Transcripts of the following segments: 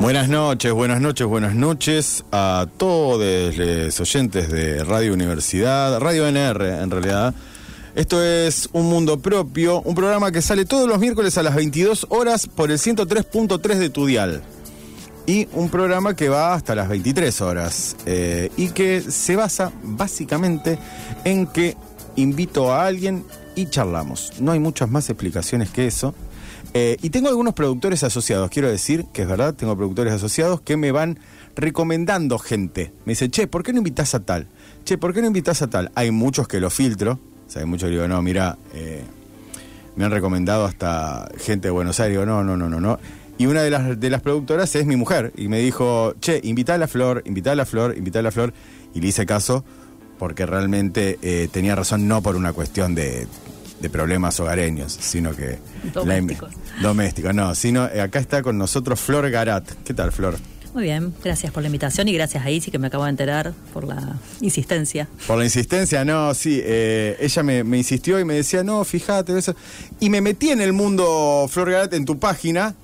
Buenas noches, buenas noches, buenas noches a todos los oyentes de Radio Universidad, Radio NR en realidad. Esto es Un Mundo Propio, un programa que sale todos los miércoles a las 22 horas por el 103.3 de tu dial. Y un programa que va hasta las 23 horas eh, y que se basa básicamente en que invito a alguien y charlamos. No hay muchas más explicaciones que eso. Eh, y tengo algunos productores asociados, quiero decir que es verdad, tengo productores asociados que me van recomendando gente. Me dice, che, ¿por qué no invitas a tal? Che, ¿por qué no invitas a tal? Hay muchos que lo filtro, o sea, hay muchos que digo, no, mira, eh, me han recomendado hasta gente de Buenos Aires, digo, no, no, no, no, no. Y una de las, de las productoras es mi mujer, y me dijo, che, invita a la flor, invita a la flor, invita a la flor, y le hice caso porque realmente eh, tenía razón, no por una cuestión de, de problemas hogareños, sino que... Domésticos. Domésticos, no, sino eh, acá está con nosotros Flor Garat. ¿Qué tal, Flor? Muy bien, gracias por la invitación y gracias a Isi que me acabo de enterar por la insistencia. Por la insistencia, no, sí. eh, ella me, me insistió y me decía, no, fíjate, eso. Y me metí en el mundo, Flor Garat, en tu página.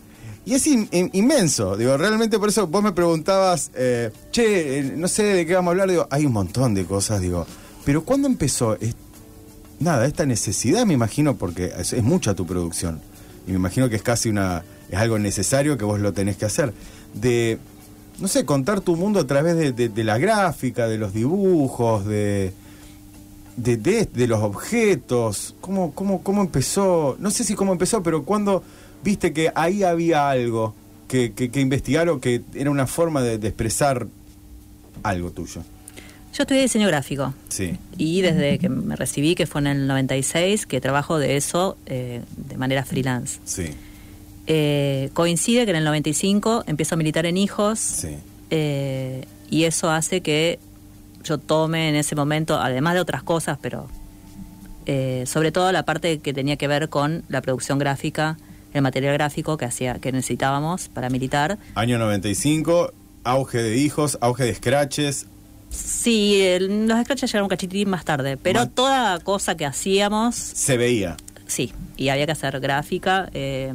Y es in- in- inmenso, digo, realmente por eso vos me preguntabas, eh, che, eh, no sé de qué vamos a hablar, digo, hay un montón de cosas, digo, pero ¿cuándo empezó? Es- nada, esta necesidad me imagino, porque es, es mucha tu producción, y me imagino que es casi una, es algo necesario que vos lo tenés que hacer, de, no sé, contar tu mundo a través de, de- la gráfica, de los dibujos, de, de, de, de los objetos, ¿Cómo, cómo, cómo empezó, no sé si cómo empezó, pero cuando viste que ahí había algo que, que, que investigar o que era una forma de, de expresar algo tuyo. Yo estudié diseño gráfico Sí, y desde que me recibí, que fue en el 96, que trabajo de eso eh, de manera freelance. sí, Eh, coincide que en el 95 empiezo a militar en hijos sí. eh, y eso hace que yo tome en ese momento, además de otras cosas, pero sobre todo la parte que tenía que ver con la producción gráfica, el material gráfico que hacía, que necesitábamos para militar. Año 95, auge de hijos, auge de scratches. Sí, el- los scratches llegaron un cachitín más tarde, pero toda cosa que hacíamos, Se veía. sí, y había que hacer gráfica. eh,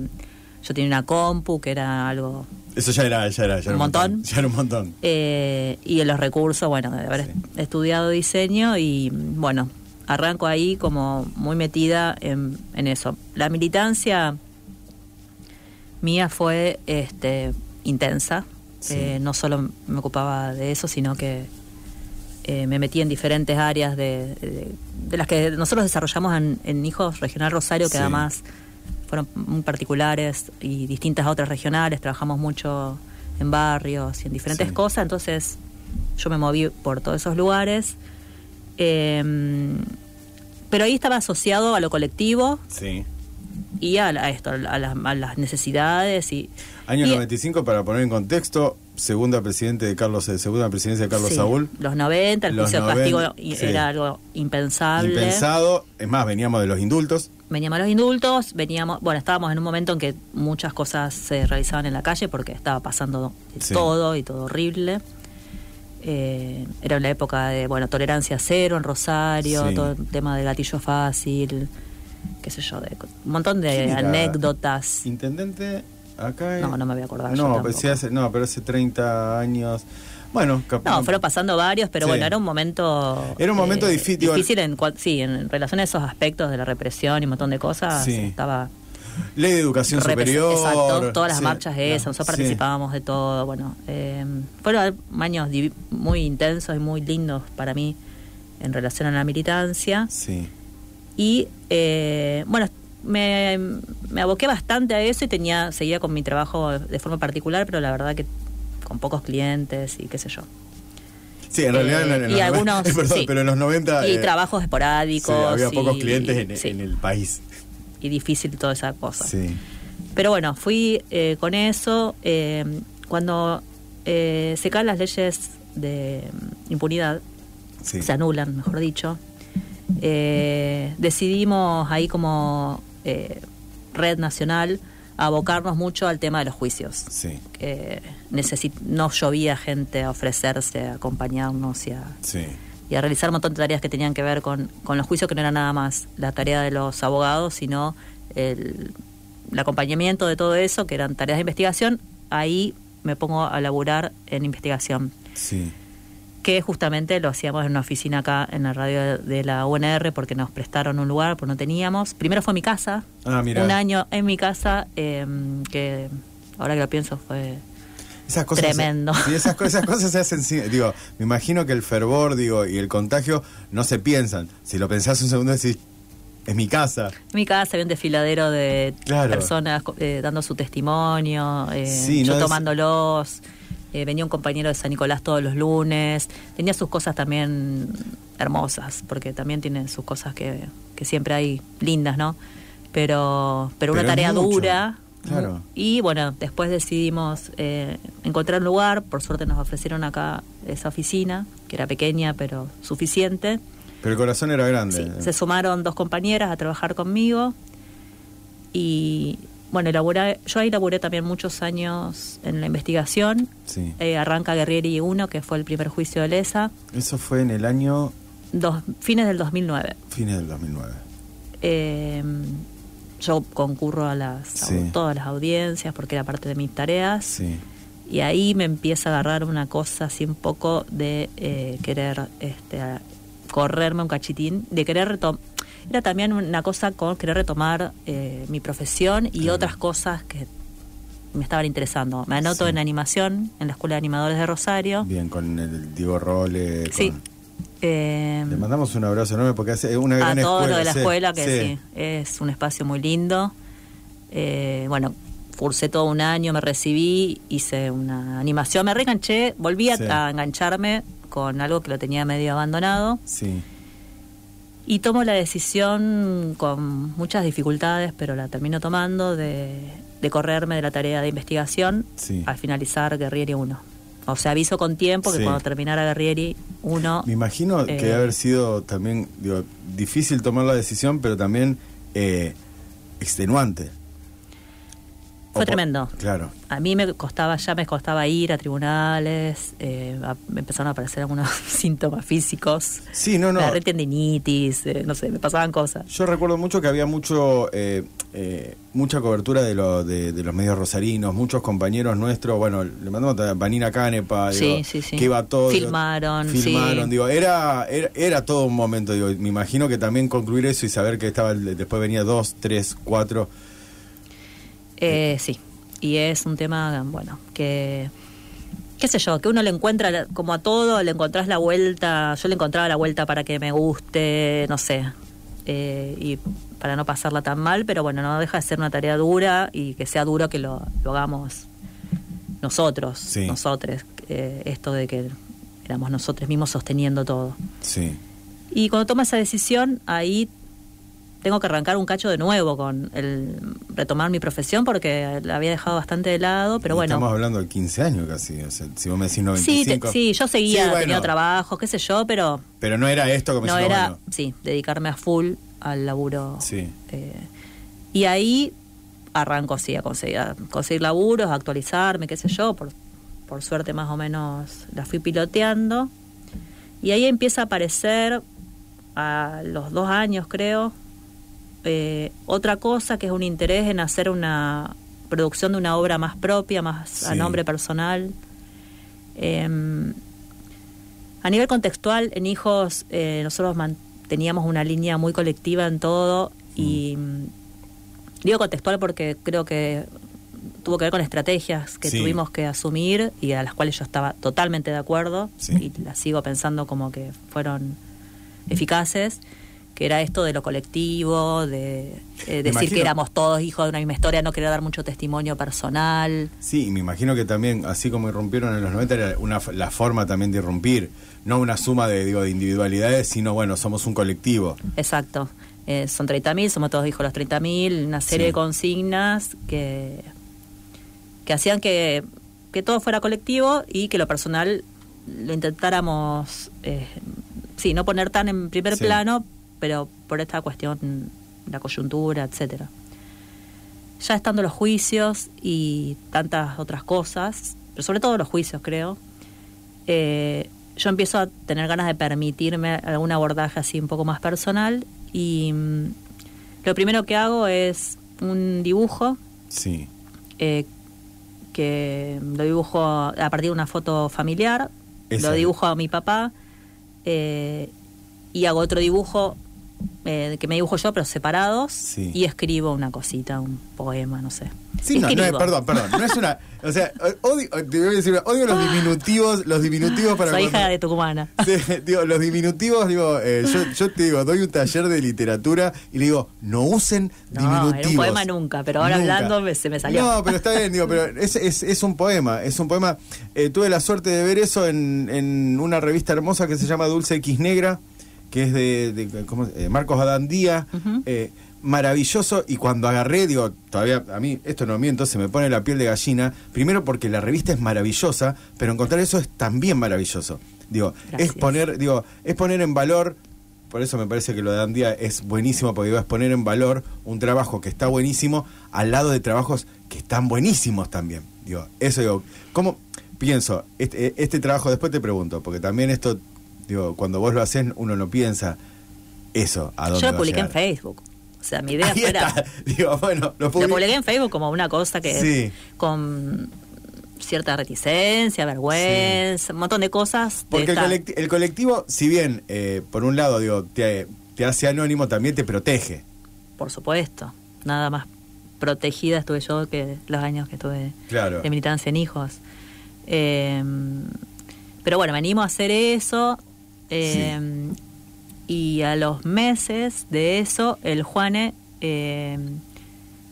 yo tenía una compu que era algo Eso ya era, ya era, ya era Un montón. Ya era un montón. Eh, y en los recursos, bueno, de haber Sí. estudiado diseño y bueno, arranco ahí como muy metida en, en eso. La militancia mía fue este, intensa, Sí. Eh, no solo me ocupaba de eso, sino que eh, me metí en diferentes áreas de, de- de las que nosotros desarrollamos en, en Hijos Regional Rosario, que Sí. además fueron muy particulares y distintas a otras regionales, trabajamos mucho en barrios y en diferentes Sí. cosas, entonces yo me moví por todos esos lugares. Eh, pero ahí estaba asociado a lo colectivo Sí. y a, la- a esto, a, las- a las necesidades y... Año y- 95, para poner en contexto, segunda presidente de Carlos, eh, segunda presidencia de Carlos Sí, Saúl. Los 90, el juicio de castigo 90, y- sí. era algo impensable. Impensado. Es más, veníamos de los indultos. Veníamos a los indultos, veníamos, bueno, estábamos en un momento en que muchas cosas se realizaban en la calle porque estaba pasando de Sí. todo y todo horrible. Eh, era la época de, bueno, tolerancia cero en Rosario, todo el tema del gatillo fácil, qué sé yo, de, un montón de anécdotas. Intendente acá. No, no me voy a acordar yo No, sí hace, no, pero hace 30 años. Bueno, cap- No, fueron pasando varios, pero Sí. bueno, era un momento... eh, Era un momento difícil, digo, Difícil en, sí, en relación a esos aspectos de la represión y un montón de cosas. Sí. Estaba... Ley de educación superior. Exacto, todas las Sí, marchas esas, nosotros sí. participábamos de todo. Bueno, eh, fueron años muy intensos y muy lindos para mí en relación a la militancia. Sí. Y eh, bueno, me, me aboqué bastante a eso y tenía seguía con mi trabajo de forma particular, pero la verdad que con pocos clientes y qué sé yo. Sí, en realidad en, Eh, en los y algunos, perdón, sí. pero en los 90 Y eh, trabajos esporádicos. sí, había pocos clientes en, sí, en el país. Y difícil toda esa cosa. Sí. Pero bueno, fui eh, con eso. eh, cuando eh, se caen las leyes de mm, impunidad, se anulan, mejor dicho, eh, decidimos ahí como eh, red nacional abocarnos mucho al tema de los juicios. Sí. Eh, no llovía gente a ofrecerse, a acompañarnos y a, Sí. y a realizar un montón de tareas que tenían que ver con, con los juicios, que no era nada más la tarea de los abogados, sino el, el acompañamiento de todo eso, que eran tareas de investigación. Ahí me pongo a laburar en investigación, Sí. Que justamente lo hacíamos en una oficina acá en la radio de, la UNR, porque nos prestaron un lugar, pues no teníamos. Primero fue mi casa, Ah, un año en mi casa, eh, que ahora que lo pienso fue Esas cosas Tremendo. Sí, esas, esas cosas se hacen. Digo, me imagino que el fervor, digo, y el contagio no se piensan. Si lo pensás un segundo, decís, es mi casa. En mi casa había un desfiladero de Claro. personas eh, dando su testimonio, eh, Sí, yo no es- tomándolos. Eh, venía un compañero de San Nicolás todos los lunes. Tenía sus cosas también hermosas, porque también tiene sus cosas que, que siempre hay lindas, ¿no? Pero, pero una Pero tarea dura. claro. Y bueno, después decidimos eh, encontrar un lugar. Por suerte nos ofrecieron acá esa oficina, que era pequeña, pero suficiente. Pero el corazón era grande. Sí, se sumaron dos compañeras a trabajar conmigo y bueno, elaboré- yo ahí laburé también muchos años en la investigación. Sí. Eh, arranca Guerrieri 1, que fue el primer juicio de Lesa, Eso fue en el año dos, fines del 2009. fines del 2009. Eh, yo concurro a las Sí. todas las audiencias porque era parte de mis tareas Sí. y ahí me empieza a agarrar una cosa así un poco de eh, querer este, correrme un cachitín, de querer retomar. Era también una cosa con querer retomar eh, mi profesión y Claro. otras cosas que me estaban interesando. Me anoto Sí. en animación en la Escuela de Animadores de Rosario. Bien, con el Diego Role. Sí. con- Eh, Le mandamos un abrazo enorme porque hace una a gran todo escuela. lo de la sí, escuela, que sí. sí. es un espacio muy lindo. Eh, bueno, cursé todo un año, me recibí, hice una animación, me reenganché, volví a, Sí. a engancharme con algo que lo tenía medio abandonado Sí. Y tomo la decisión con muchas dificultades, pero la termino tomando de, de correrme de la tarea de investigación Sí. al finalizar Guerrieri 1. O sea, aviso con tiempo que Sí. cuando terminara Guerrieri 1... Me imagino que Eh, debe haber sido también digo, difícil tomar la decisión, pero también eh, extenuante. Fue tremendo. Claro. A mí me costaba, ya me costaba ir a tribunales, eh, a- me empezaron a aparecer algunos síntomas físicos. Sí, no, no. Me agarré tendinitis, eh, no sé, me pasaban cosas. Yo recuerdo mucho que había mucho eh, eh, mucha cobertura de, lo, de, de los medios rosarinos, muchos compañeros nuestros, bueno, le mandamos a Vanina Canepa, Sí, digo, sí, sí. que iba todo. digo, Filmaron, filmaron, sí. digo, era, era, era todo un momento, digo, me imagino que también concluir eso y saber que estaba, después venía dos, tres, cuatro. Eh, sí, y es un tema, bueno, que, qué sé yo, que uno le encuentra, como a todo, le encontrás la vuelta, yo le encontraba la vuelta para que me guste, no sé, eh, y para no pasarla tan mal, pero bueno, no deja de ser una tarea dura y que sea duro que lo, lo hagamos nosotros, Sí. nosotros, eh, esto de que éramos nosotros mismos sosteniendo todo. Sí. Y cuando toma esa decisión, ahí tengo que arrancar un cacho de nuevo con el retomar mi profesión porque la había dejado bastante de lado, pero Y bueno. Estamos hablando de 15 años casi, o sea, si vos me decís Sí, 95. te- sí, yo seguía Sí, bueno, teniendo trabajo, qué sé yo, pero Pero no era esto como no decís, era, bueno, sí, dedicarme a full al laburo. Sí. Eh, y ahí arranco así a conseguir, a conseguir laburos, a actualizarme, qué sé yo, por, por suerte más o menos la fui piloteando. Y ahí empieza a aparecer, a los dos años creo, eh, otra cosa que es un interés en hacer una producción de una obra más propia, más a nombre personal. Em, a nivel contextual, en Hijos eh, nosotros teníamos una línea muy colectiva en todo y mm, digo contextual porque creo que tuvo que ver con estrategias que Sí. tuvimos que asumir y a las cuales yo estaba totalmente de acuerdo Sí. y las sigo pensando como que fueron eficaces, que era esto de lo colectivo, de eh, decir imagino. que éramos todos hijos de una misma historia, no quería dar mucho testimonio personal. Sí, y me imagino que también, así como irrumpieron en los 90, era una, la forma también de irrumpir. No una suma de, digo, de individualidades, sino, bueno, somos un colectivo. Exacto. Eh, son 30.000, somos todos hijos de los 30.000, una serie Sí. de consignas que, que hacían que, que todo fuera colectivo y que lo personal lo intentáramos, eh, sí, no poner tan en primer Sí. plano, pero por esta cuestión, la coyuntura, etcétera. Ya estando los juicios y tantas otras cosas, pero sobre todo los juicios, creo, eh, yo empiezo a tener ganas de permitirme algún abordaje así un poco más personal y mm, lo primero que hago es un dibujo Sí. eh, que lo dibujo a partir de una foto familiar, lo dibujo a mi papá eh, y hago otro dibujo eh, que me dibujo yo pero separados Sí. y escribo una cosita, un poema, no sé. Sí, no, no perdón, perdón. No es una. O sea, odio, te voy a decir, odio los diminutivos, los diminutivos para. Soy cuando- hija de tucumana. Sí, digo, los diminutivos, digo, eh, yo, yo te digo, doy un taller de literatura y le digo, no usen No, diminutivos. era un poema nunca, pero ahora Nunca. hablando me- se me salió. No, pero está bien, digo, pero es, es, es un poema, es un poema. Eh, tuve la suerte de ver eso en, en una revista hermosa que se llama Dulce X Negra, que es de, de- ¿cómo se- eh, Marcos Adandía. Eh, maravilloso y cuando agarré, digo, todavía a mí esto no miento, se me pone la piel de gallina, primero porque la revista es maravillosa, pero encontrar eso es también maravilloso. Digo, Gracias. es poner, digo, es poner en valor, por eso me parece que lo de Andía es buenísimo, porque digo, es poner en valor un trabajo que está buenísimo al lado de trabajos que están buenísimos también. Digo, eso digo, ¿cómo pienso? Este, este trabajo, después te pregunto, porque también esto, digo, cuando vos lo haces, uno no piensa eso, a dónde Yo lo publiqué en. Facebook. O sea, mi idea Ahí fuera... está. Digo, bueno, lo Lo publiqué. en Facebook como una cosa que Sí. con cierta reticencia, vergüenza, un montón de cosas. de Porque el, esta- colect- el colectivo, si bien, eh, por un lado, digo, te, te hace anónimo, también te protege. Por supuesto. Nada más protegida estuve yo que los años que estuve Claro. de militancia en hijos. Eh, pero bueno, me animo a hacer eso. Eh, Y a los meses de eso, el Juane eh,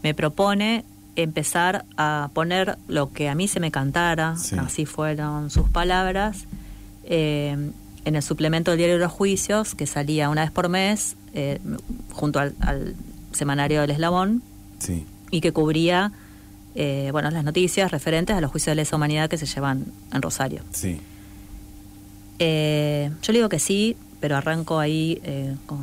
me propone empezar a poner lo que a mí se me cantara, Sí. así fueron sus palabras, eh, en el suplemento del diario de los juicios, que salía una vez por mes, eh, junto al, al semanario del Eslabón, Sí. y que cubría eh, bueno, las noticias referentes a los juicios de lesa humanidad que se llevan en Rosario. Sí. Eh, yo le digo que sí, pero arranco ahí eh, con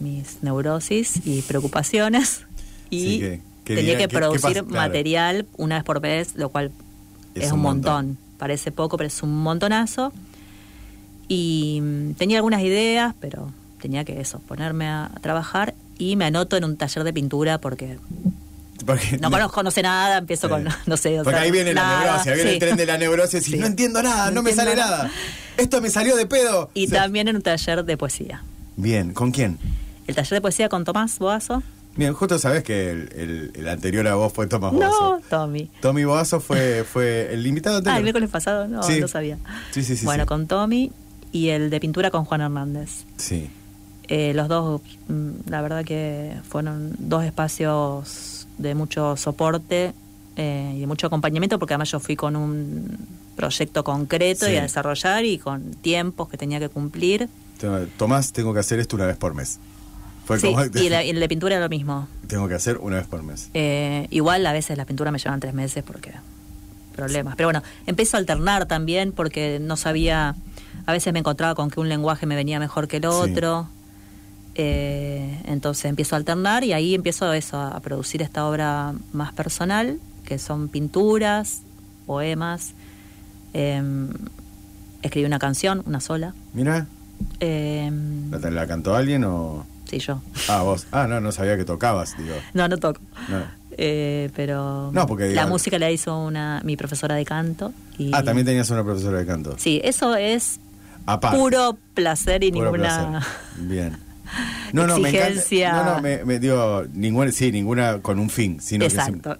mis neurosis y preocupaciones y Sí, que- que tenía que producir claro. material una vez por mes, lo cual es, un montón. Parece poco, pero es un montonazo. Y mm, tenía algunas ideas, pero tenía que eso, ponerme a, a trabajar y me anoto en un taller de pintura porque Porque- no conozco, no sé nada, empiezo Sí. con, no sé, o Porque sea, ahí viene la neurosis, ahí viene el tren de la neurosis y Sí. no entiendo nada, no, No me sale nada. nada. Esto me salió de pedo. Y O sea, también en un taller de poesía. Bien, ¿con quién? El taller de poesía con Tomás Boazo. Bien, justo sabés que el, el- el anterior a vos fue Tomás No, Boazo. Tommy. Tommy Boazo fue, fue el invitado Ah, anterior. el miércoles pasado, no, no sabía. Sí, sí, sí. bueno, con Tommy y el de pintura con Juan Hernández. Sí. Eh, los dos, mm, la verdad que fueron dos espacios de mucho soporte eh, y de mucho acompañamiento, porque además yo fui con un proyecto concreto Sí. y a desarrollar y con tiempos que tenía que cumplir. Tomás, tengo que hacer esto una vez por mes. Fue Sí, como- y, la- y de pintura era lo mismo. Tengo que hacer una vez por mes. Eh, igual a veces las pinturas me llevan tres meses porque problemas. Pero bueno, empiezo a alternar también porque no sabía, a veces me encontraba con que un lenguaje me venía mejor que el Sí. Eh, entonces empiezo a alternar y ahí empiezo eso, a producir esta obra más personal, que son pinturas, poemas. Eh, escribí una canción, una sola. Mira, Eh, ¿la, la cantó alguien o...? sí, yo. Ah, vos. Ah, no, no sabía que tocabas, digo. No, no toco. No. Eh, pero No, porque la música la hizo una mi profesora de canto. Y, Ah, también tenías una profesora de canto. Sí, eso es Aparte. puro placer y Puro ninguna... placer. Bien. No, no, me encanta. No, no, me, me digo, ninguna, sí, ninguna con un fin, sino que Exacto.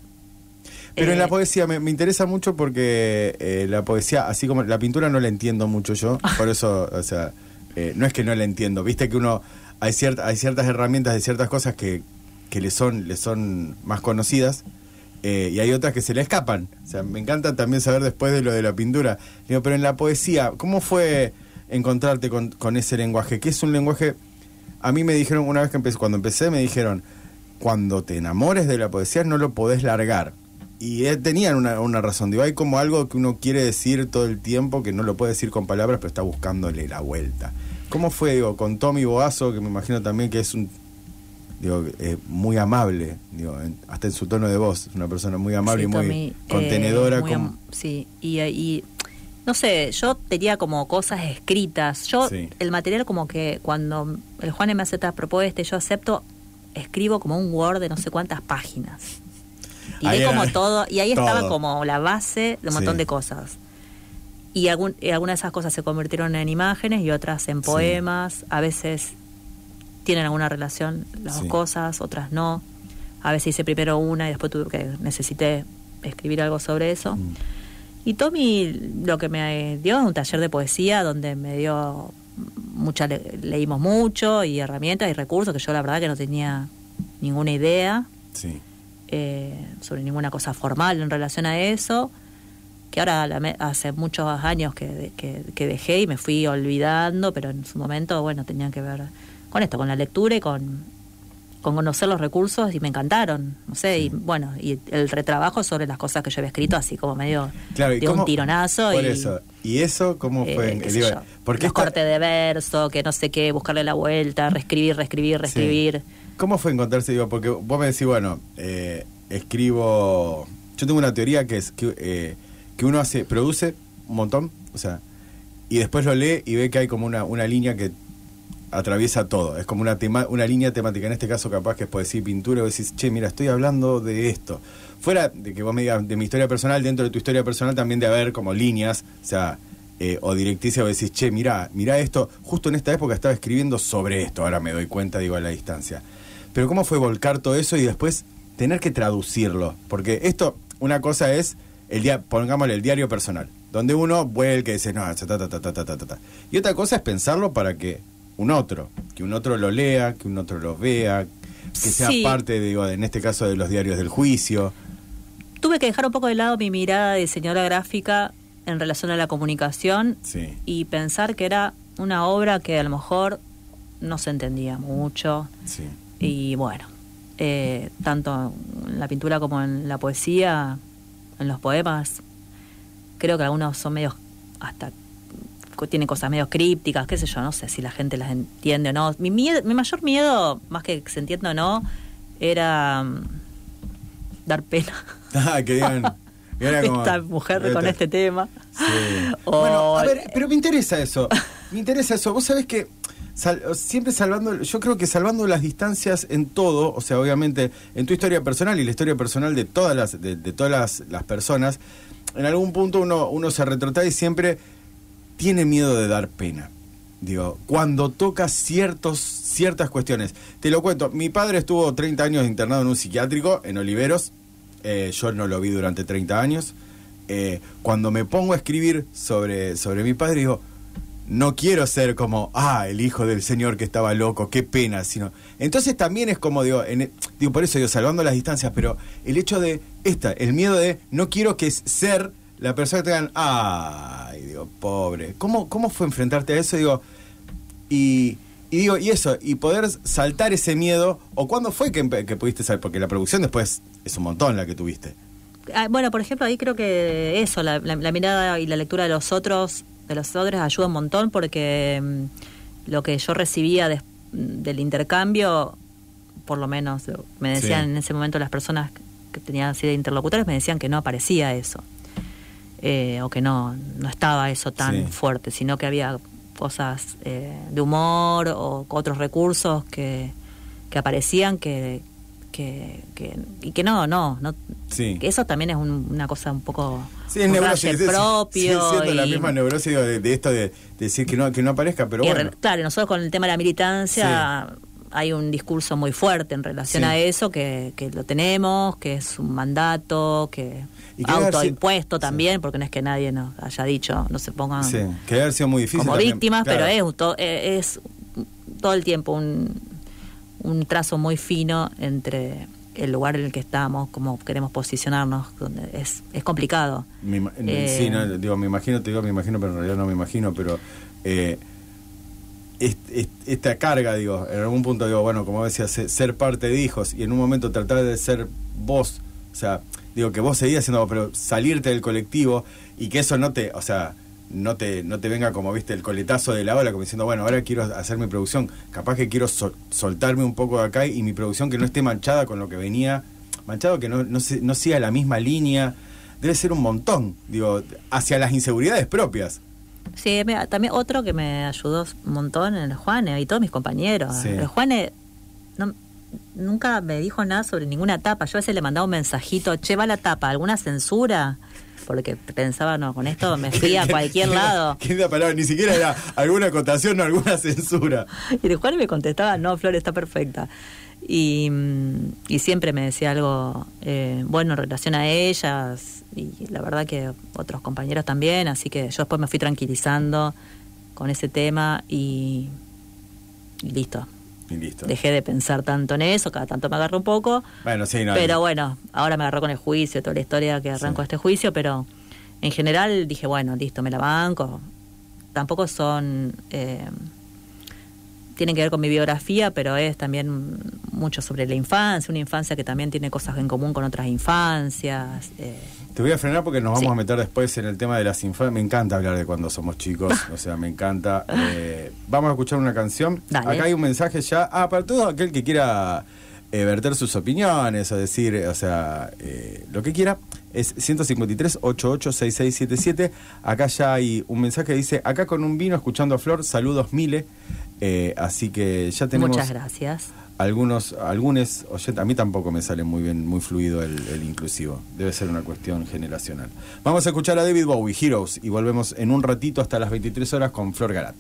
Pero en Eh, la poesía me, me interesa mucho porque eh, la poesía, así como la pintura no la entiendo mucho yo, por eso, o sea, eh, no es que no la entiendo, viste que uno hay, cierta, hay ciertas herramientas de ciertas cosas que, que le, son, le son más conocidas eh, y hay otras que se le escapan. O sea, me encanta también saber después de lo de la pintura. Digo, pero en la poesía, ¿cómo fue encontrarte con, con ese lenguaje? Que es un lenguaje... A mí me dijeron, una vez que empecé, cuando empecé, me dijeron, cuando te enamores de la poesía no lo podés largar. Y eh, tenían una, una razón. Digo, hay como algo que uno quiere decir todo el tiempo, que no lo puede decir con palabras, pero está buscándole la vuelta. ¿Cómo fue, digo, con Tommy Boazo, que me imagino también que es un digo, eh, muy amable, digo, en- hasta en su tono de voz, es una persona muy amable Sí, y muy Tommy, eh, contenedora. muy sí, y, y no sé, yo tenía como cosas escritas. Yo, Sí. el material como que cuando el Juan me hace esta propuesta y yo acepto, escribo como un Word de no sé cuántas páginas. Y Ahí de como todo, y ahí estaba todo. como la base de un montón Sí. de cosas. Y, algún, y algunas de esas cosas se convirtieron en imágenes y otras en Sí. poemas. A veces tienen alguna relación las dos cosas, otras no. A veces hice primero una y después tuve que necesité escribir algo sobre eso. Mm. Y Tommy lo que me dio es un taller de poesía donde me dio mucha le- leímos mucho y herramientas y recursos que yo la verdad que no tenía ninguna idea Sí. eh, sobre ninguna cosa formal en relación a eso que ahora la me- hace muchos años que, que, que dejé y me fui olvidando pero en su momento bueno tenían que ver con esto con la lectura y con con conocer los recursos y me encantaron no sé y bueno y el retrabajo sobre las cosas que yo había escrito así como medio Claro, ¿y de un tironazo Por y eso. ¿Y eso cómo eh, fue? sé Digo, porque los esta- cortes de verso, que no sé qué, buscarle la vuelta, reescribir, reescribir, reescribir. ¿Cómo fue encontrarse? Digo, porque vos me decís, bueno, eh, escribo. Yo tengo una teoría que es que, eh, que uno hace, produce un montón, o sea, y después lo lee y ve que hay como una, una línea que atraviesa todo. Es como una, una línea temática. En este caso, capaz que es poesía y pintura. Y decís, che, mira, estoy hablando de esto. Fuera de que vos me digas de mi historia personal, dentro de tu historia personal también de haber como líneas, o sea, eh, o directricia, o decís, che, mira, mira esto. Justo en esta época estaba escribiendo sobre esto. Ahora me doy cuenta, digo, a la distancia. Pero, ¿cómo fue volcar todo eso y después tener que traducirlo? Porque esto, una cosa es, el día, pongámosle, el diario personal donde uno vuelve y dice, no, ta, ta, ta, ta, ta, ta, ta. Y otra cosa es pensarlo para que un otro, que un otro lo lea, que un otro lo vea, que sea Sí. parte, digo, en este caso de los diarios del juicio. Tuve que dejar un poco de lado mi mirada de diseñadora gráfica en relación a la comunicación Sí. y pensar que era una obra que a lo mejor no se entendía mucho. Sí. Y bueno, eh, tanto en la pintura como en la poesía, en los poemas, creo que algunos son medios hasta tienen cosas medio crípticas, qué sé yo, no sé si la gente las entiende o no. Mi, miedo, mi mayor miedo, más que se entienda o no, era mm, dar pena. Ah, que digan. era como- Esta mujer con este tema. Sí. O- Bueno, a ver, pero me interesa eso. Me interesa eso. Vos sabés que sal- siempre salvando, yo creo que salvando las distancias en todo, o sea, obviamente en tu historia personal y la historia personal de todas las, de, de todas las, las personas, en algún punto uno, uno se retrotrae y siempre tiene miedo de dar pena. Digo, cuando toca ciertos, ciertas cuestiones. Te lo cuento, mi padre estuvo 30 años internado en un psiquiátrico en Oliveros. Eh, yo no lo vi durante 30 años. Eh, cuando me pongo a escribir sobre, sobre mi padre, digo, no quiero ser como, ah, el hijo del señor que estaba loco, qué pena, sino... Entonces también es como, digo, en- digo por eso digo, salvando las distancias, pero el hecho de, esta, el miedo de, no quiero que ser la persona que te digan, ay, digo, pobre. ¿Cómo, ¿Cómo fue enfrentarte a eso? Digo, y, y digo, y eso, y poder saltar ese miedo, o cuándo fue que, que pudiste salir, porque la producción después es un montón la que tuviste. Ah, Bueno, por ejemplo, ahí creo que eso, la, la- la mirada y la lectura de los otros, de los otros ayuda un montón porque mm, lo que yo recibía del intercambio, por lo menos me decían Sí. en ese momento las personas que tenían así de interlocutores, me decían que no aparecía eso. Eh, o que no, no estaba eso tan Sí. fuerte, sino que había cosas eh, de humor o otros recursos que, que aparecían que, que, que- y que no, no, no Sí. que eso también es un- una cosa un poco Sí, es un neurosis. propio siendo la misma neurosis de, de esto de, de decir que no, que no aparezca, pero bueno. re- claro, nosotros con el tema de la militancia hay un discurso muy fuerte en relación Sí. a eso, que, que lo tenemos, que es un mandato, que Y autoimpuesto Sí. también, porque no es que nadie nos haya dicho, no se pongan Sí, que haber sido muy difícil. como también, víctimas, claro. pero es, to- eh, es todo el tiempo un, un trazo muy fino entre el lugar en el que estamos, cómo queremos posicionarnos, donde es, es complicado. Me Eh, sí, no, digo, me imagino, te digo, me imagino, pero en realidad no me imagino, pero eh, est- est- esta carga, digo, en algún punto digo, bueno, como decía, se- ser parte de hijos y en un momento tratar de ser vos, o sea, digo que vos seguías siendo vos, pero salirte del colectivo y que eso no te, o sea, no te, no te venga como viste el coletazo de la ola, como diciendo, bueno, ahora quiero hacer mi producción, capaz que quiero sol- soltarme un poco de acá y mi producción que no esté manchada con lo que venía, manchado que no, no, se- no siga la misma línea, debe ser un montón, digo, hacia las inseguridades propias. Sí, mira, también otro que me ayudó un montón en el Juane y todos mis compañeros. Sí. El Juane nunca me dijo nada sobre ninguna tapa. Yo a veces le mandaba un mensajito, che, va la tapa, ¿alguna censura? Porque pensaba, no, con esto me fui a cualquier lado. ¿Qué la palabra? Ni siquiera era alguna acotación o alguna censura. Y el Juan me contestaba, no, Flor, está perfecta. Y, mm, y siempre me decía algo eh, bueno en relación a ellas y la verdad que otros compañeros también, así que yo después me fui tranquilizando con ese tema y, y listo. Y listo. Dejé de pensar tanto en eso, cada tanto me agarro un poco, Bueno, sí, no. pero bueno, ahora me agarró con el juicio, toda la historia que arranco Sí. este juicio, pero en general dije, bueno, listo, me la banco. Tampoco son... eh, tienen que ver con mi biografía, pero es también mucho sobre la infancia, una infancia que también tiene cosas en común con otras infancias. eh, Te voy a frenar porque nos vamos Sí. a meter después en el tema de las infancias. Me encanta hablar de cuando somos chicos, o sea, me encanta. Eh, vamos a escuchar una canción. Dale. Acá hay un mensaje ya. Ah, para todo aquel que quiera eh, verter sus opiniones o decir, o sea, eh, lo que quiera. Es 153 886677 Acá ya hay un mensaje que dice: Acá con un vino escuchando a Flor, saludos mile. Eh, así que ya tenemos muchas gracias. Algunos, algunos oyentes, a mí tampoco me sale muy bien, muy fluido el, inclusivo. Debe ser una cuestión generacional. Vamos a escuchar a David Bowie, Heroes, y volvemos en un ratito hasta las 23 horas con Flor Garat.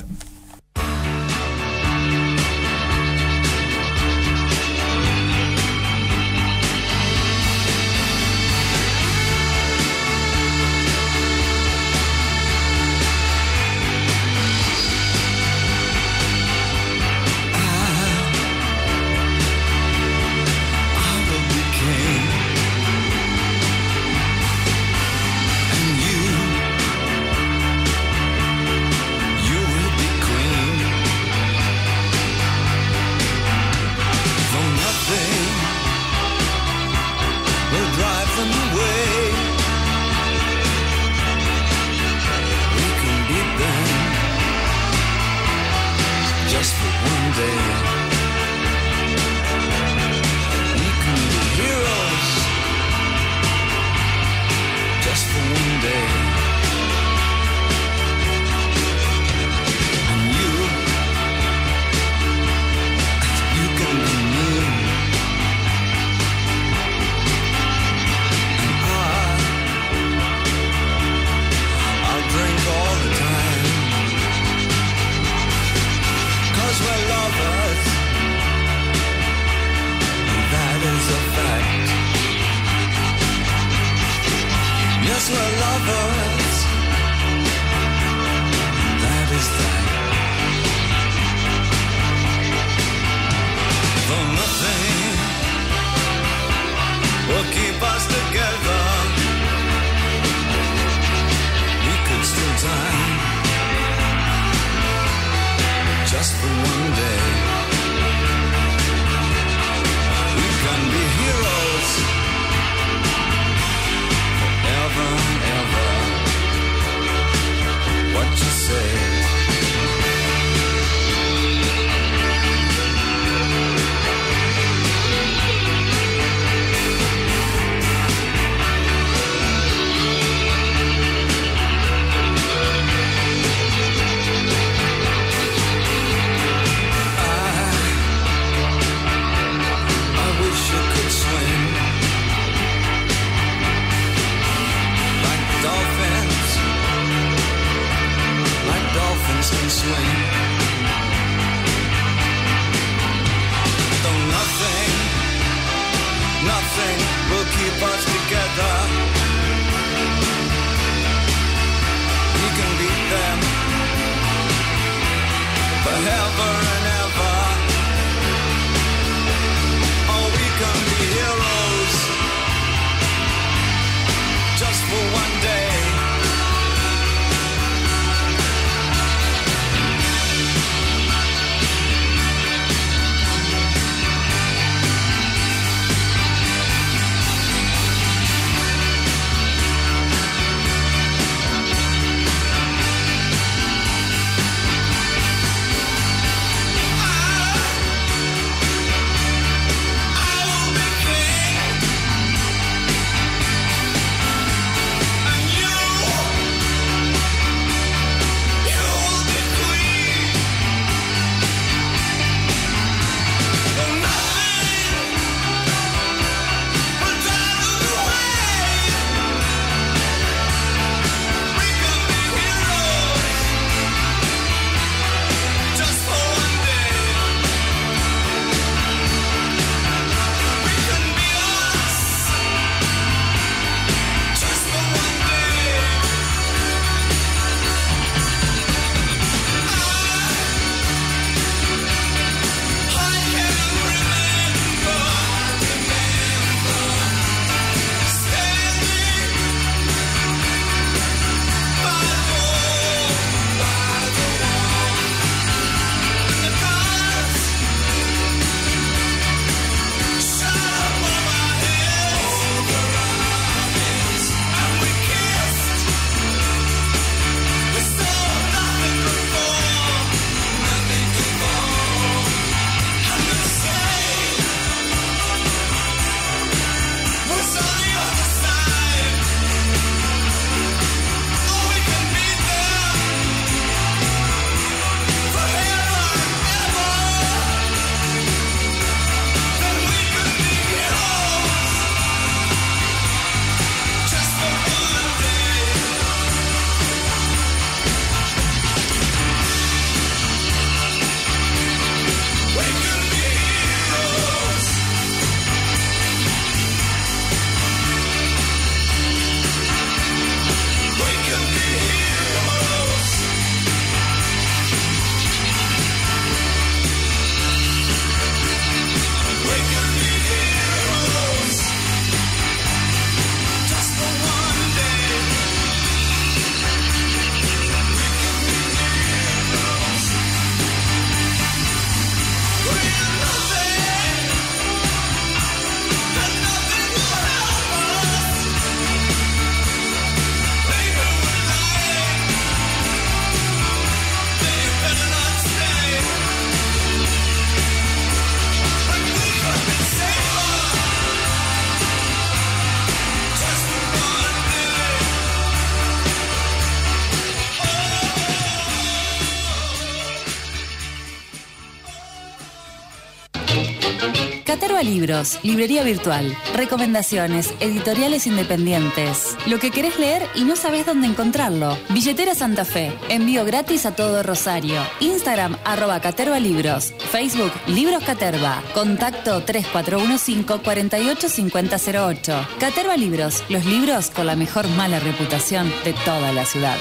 Libros, librería virtual, recomendaciones, editoriales independientes, lo que querés leer y no sabés dónde encontrarlo. Billetera Santa Fe, envío gratis a todo Rosario. Instagram arroba Caterva Libros, Facebook Libros Caterva, contacto 3415 485008. Caterva Libros, los libros con la mejor mala reputación de toda la ciudad.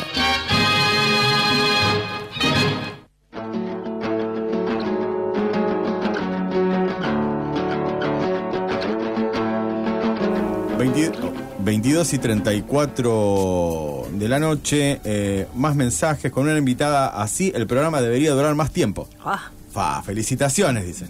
22 y 34 de la noche, eh, más mensajes con una invitada así, el programa debería durar más tiempo. Ah, Fa, felicitaciones, dicen.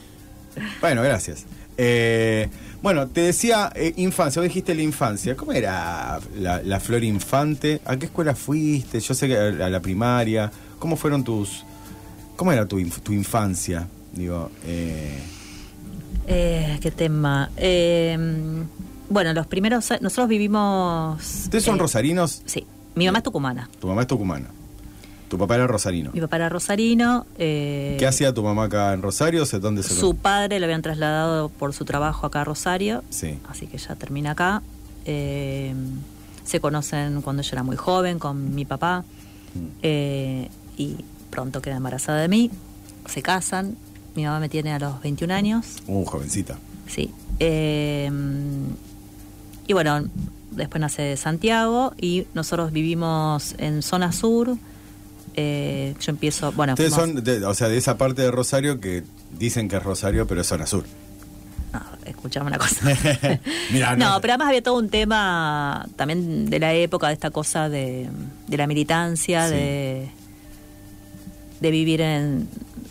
bueno, gracias. Eh, bueno, te decía eh, infancia, vos dijiste la infancia. ¿Cómo era la, la Flor Infante? ¿A qué escuela fuiste? Yo sé que a a la primaria. ¿Cómo fueron tus... ¿Cómo era tu, tu infancia? Digo, eh, eh, qué tema. Eh, bueno, los primeros. Nosotros vivimos. ¿Ustedes son eh, rosarinos? Sí. Mi mamá es tucumana. Tu mamá es tucumana. Tu papá era rosarino. Mi papá era rosarino. eh, ¿Qué hacía tu mamá acá en Rosario? ¿Dónde se Su padre lo habían trasladado por su trabajo acá a Rosario. Sí. Así que ya termina acá. Eh, se conocen cuando ella era muy joven con mi papá. Mm. eh, y pronto queda embarazada de mí. Se casan. Mi mamá me tiene a los 21 años. Uh, jovencita. Sí. Y bueno, después nace Santiago y nosotros vivimos en zona sur. Eh, yo empiezo, bueno, Ustedes fuimos- son, de- o sea, de esa parte de Rosario que dicen que es Rosario, pero es zona sur. No, escuchame una cosa. Mirá, no, no. pero además había todo un tema también de la época, de esta cosa de, de la militancia, Sí. de, de vivir en,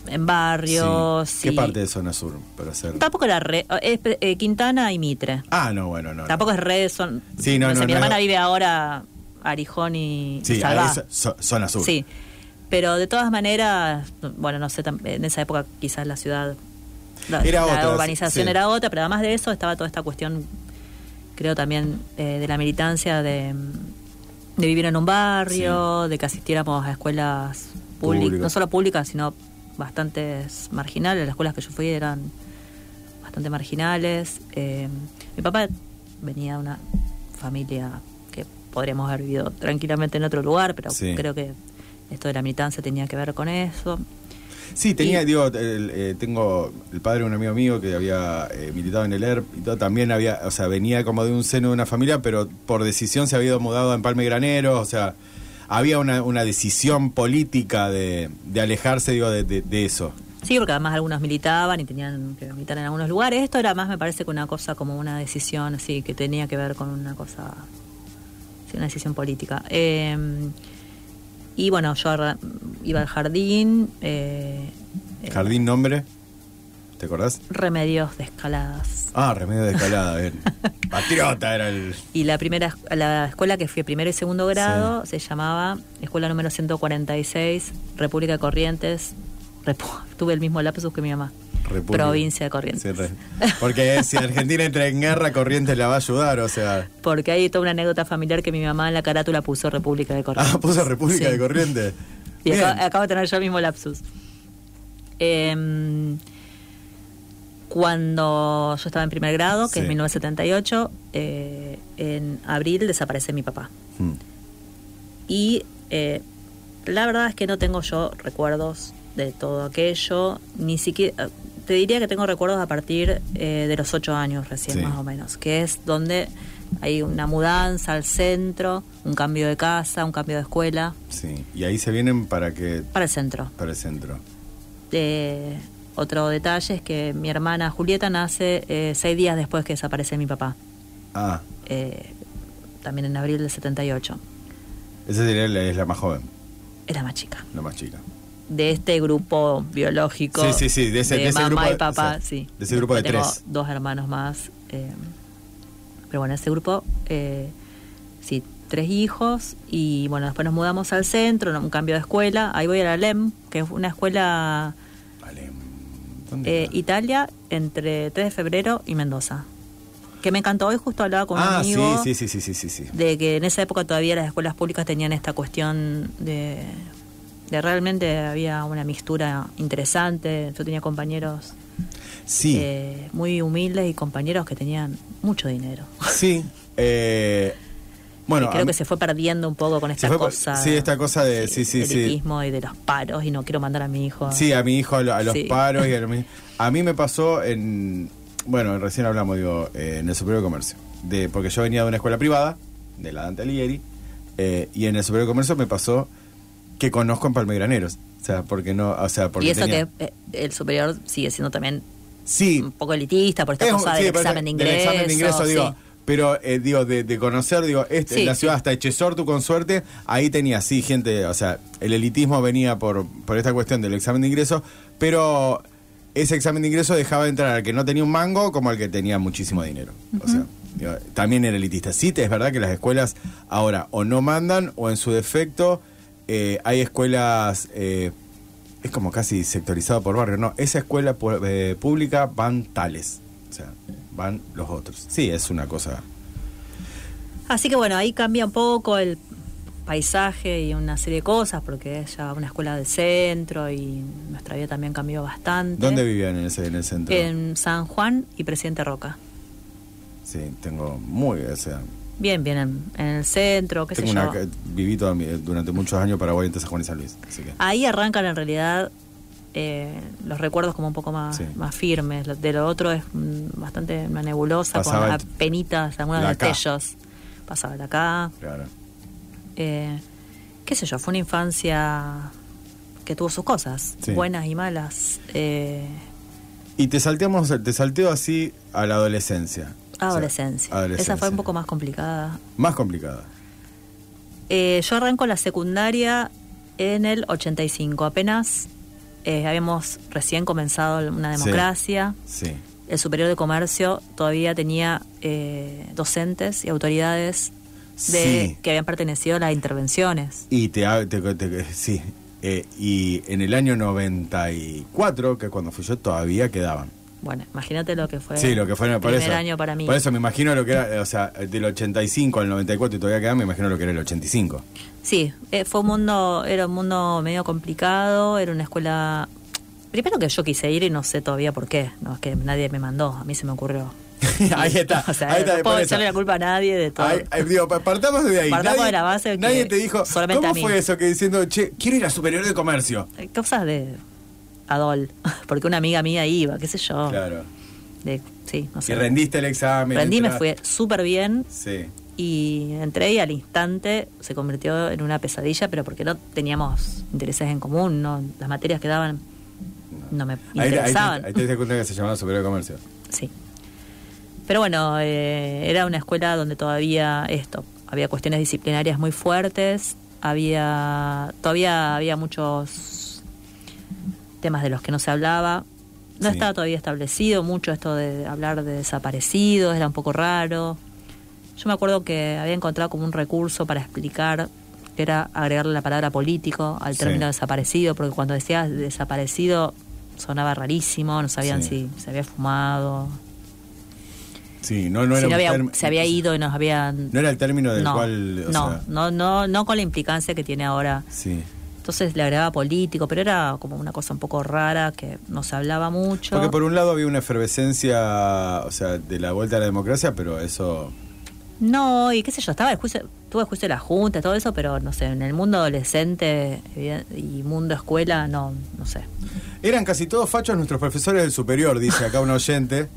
en barrios. Sí. ¿Qué y- parte de zona sur para hacer? Tampoco era re, es, eh, Quintana y Mitre. Ah, no, bueno, no. no. Tampoco es red, son. Sí, no, sé, no, Mi hermana vive ahora Arijón y Sí, Salvá. es zo- zona sur. Sí, pero de todas maneras, bueno, no sé, en esa época quizás la ciudad, la, Era la otra, urbanización sí. era otra, pero además de eso estaba toda esta cuestión, creo también, eh, de la militancia de, de vivir en un barrio, de que asistiéramos a escuelas Públicas. no solo públicas, sino bastantes marginales. Las escuelas que yo fui eran bastante marginales. Eh, mi papá venía de una familia que podríamos haber vivido tranquilamente en otro lugar, pero Sí. creo que esto de la militancia tenía que ver con eso. Sí, tenía, Y- digo, el, eh, tengo el padre de un amigo mío que había eh, militado en el ERP y todo, también había, o sea, venía como de un seno de una familia, pero por decisión se había mudado en Palme Granero, o sea, había una, una decisión política de, de alejarse, digo, de, de- de eso. Sí, porque además algunos militaban y tenían que militar en algunos lugares. Esto era más, me parece, que una cosa como una decisión así, que tenía que ver con una cosa, sí, una decisión política. Eh, y bueno, yo iba al jardín. eh, Jardín nombre, ¿te acordás? Remedios de escaladas. Ah, remedio de escalada, bien. Patriota era el... Y la primera la escuela que fui primero y segundo grado se llamaba Escuela número 146, República de Corrientes. Repu- tuve el mismo lapsus que mi mamá. República. Provincia de Corrientes. Sí, re- Porque si Argentina entra en guerra, Corrientes la va a ayudar, o sea... Porque hay toda una anécdota familiar que mi mamá en la carátula puso República de Corrientes. Ah, puso República Sí. de Corrientes. Y acabo, acabo de tener yo el mismo lapsus. Em, cuando yo estaba en primer grado, que Sí. es 1978, eh, en abril desaparece mi papá. Hmm. Y eh, la verdad es que no tengo yo recuerdos de todo aquello, ni siquiera... Te diría que tengo recuerdos a partir eh, de los ocho años recién, Sí. más o menos, que es donde hay una mudanza al centro, un cambio de casa, un cambio de escuela, Sí, y ahí se vienen para que para el centro. para el centro. Eh, otro detalle es que mi hermana Julieta nace eh, seis días después que desaparece mi papá, Ah, eh, también en abril del 78. esa sería la, es la más joven, Era más chica. la más chica. De este grupo biológico. Sí, sí, sí, de ese- de ese mamá grupo- y papá, o sea, sí. de ese grupo de Tengo tres. dos hermanos más. eh, pero bueno, ese grupo, eh, sí, tres hijos. Y bueno, después nos mudamos al centro, un cambio de escuela. Ahí voy a la LEM, que es una escuela Vale. ¿Dónde Eh? Italia, entre 3 de febrero y Mendoza. Que me encantó. Hoy justo hablaba con un ah, amigo sí, sí, sí, sí, sí, sí. de que en esa época todavía las escuelas públicas tenían esta cuestión de, de realmente había una mixtura interesante. Yo tenía compañeros Sí, eh, muy humildes y compañeros que tenían mucho dinero. sí. eh, bueno, Y creo que se fue perdiendo un poco con esta fue cosa. sí, esta cosa de- sí, sí, del sí. elitismo y de los paros y no quiero mandar a mi hijo. Sí, a mi hijo, a, lo- a los Sí. paros y a, lo a mí me pasó en. Bueno, recién hablamos, digo, eh, en el Superior de Comercio. De, porque yo venía de una escuela privada, de la Dante Alighieri, eh, y en el Superior de Comercio me pasó que conozco en Palmegraneros. O sea, porque no. O sea, porque y eso tenía- que eh, el superior sigue siendo también Sí, un poco elitista por esta Es un- cosa sí, del examen de del ingreso. examen de ingreso, sí. digo. Pero, eh, digo, de, de conocer, digo, este, Sí, en la sí. ciudad hasta Echezor, tú con suerte, ahí tenía, sí, gente, o sea, el elitismo venía por, por esta cuestión del examen de ingreso, pero ese examen de ingreso dejaba entrar al que no tenía un mango como al que tenía muchísimo dinero. O sea, digo, también era elitista. Sí, es verdad que las escuelas ahora o no mandan o en su defecto eh, hay escuelas... eh, es como casi sectorizado por barrio, no, esa escuela eh, pública van tales, o sea, van los otros. Sí, es una cosa. Así que bueno, ahí cambia un poco el paisaje y una serie de cosas, porque es ya una escuela del centro y nuestra vida también cambió bastante. ¿Dónde vivían en ese en el centro? En San Juan y Presidente Roca. Sí, tengo muy, o sea, Bien, bien en, en el centro, qué tengo sé una, yo. viví toda mi- durante muchos años Paraguay entre San Juan y San Luis, así que Ahí arrancan en realidad eh, los recuerdos como un poco más, Sí. más firmes. De lo otro es mm, bastante una nebulosa, Pasaba con el- apenitas, algunos la destellos. Pasaba de acá. claro. Eh, qué sé yo, fue una infancia que tuvo sus cosas, Sí. buenas y malas. Eh, Y te salteamos, te salteo así a la adolescencia. O sea, adolescencia. adolescencia. Esa fue un poco más complicada. Más complicada. Eh, yo arranco la secundaria en el 85. Apenas eh, habíamos recién comenzado una democracia. Sí. El Superior de Comercio todavía tenía eh, docentes y autoridades de, Sí. que habían pertenecido a las intervenciones. Y te, ha- te- te- sí. Eh, y en el año 94, que es cuando fui yo, todavía quedaban. Bueno, imagínate lo que fue Sí, lo que fue el primer eso. año para mí. Por eso me imagino lo que era, o sea, del 85 al 94 y todavía quedan, me imagino lo que era el 85. Sí, eh, fue un mundo, era un mundo medio complicado, era una escuela... Primero que yo quise ir y no sé todavía por qué, no es que nadie me mandó, a mí se me ocurrió. ahí está. O sea, ahí está, no puedo echarle la culpa a nadie de todo. Digo, pa- partamos de ahí. Partamos nadie, de la base que Nadie te dijo, solamente ¿cómo a mí. fue eso que diciendo, che, quiero ir a Superior de Comercio? Eh, Cosas de Adol, porque una amiga mía iba, qué sé yo. Claro. De, sí, no Y rendiste el examen. Rendí, me fue súper bien Sí. y entré y al instante se convirtió en una pesadilla, pero porque no teníamos intereses en común, no las materias que daban no me Ahí, te- ahí, interesaban. ahí te diste cuenta que se llamaba Superior de Comercio. Sí. Pero bueno, eh, era una escuela donde todavía esto, había cuestiones disciplinarias muy fuertes, había todavía había muchos temas de los que no se hablaba. No Sí. estaba todavía establecido mucho esto de hablar de desaparecidos, era un poco raro. Yo me acuerdo que había encontrado como un recurso para explicar que era agregarle la palabra político al Sí. término desaparecido, porque cuando decías desaparecido sonaba rarísimo, no sabían Sí. si se había fumado, Sí, no, no si era no había, se había ido y nos habían... No era el término del no, cual. o no, sea, no, no, no con la implicancia que tiene ahora. Sí. Entonces le agregaba político, pero era como una cosa un poco rara que no se hablaba mucho. Porque por un lado había una efervescencia, o sea, de la vuelta a la democracia, pero eso. No, y qué sé yo, estaba el juicio, tuve el juicio de la Junta, todo eso, pero no sé, en el mundo adolescente y mundo escuela, no, no sé. Eran casi todos fachos nuestros profesores del superior, dice acá un oyente.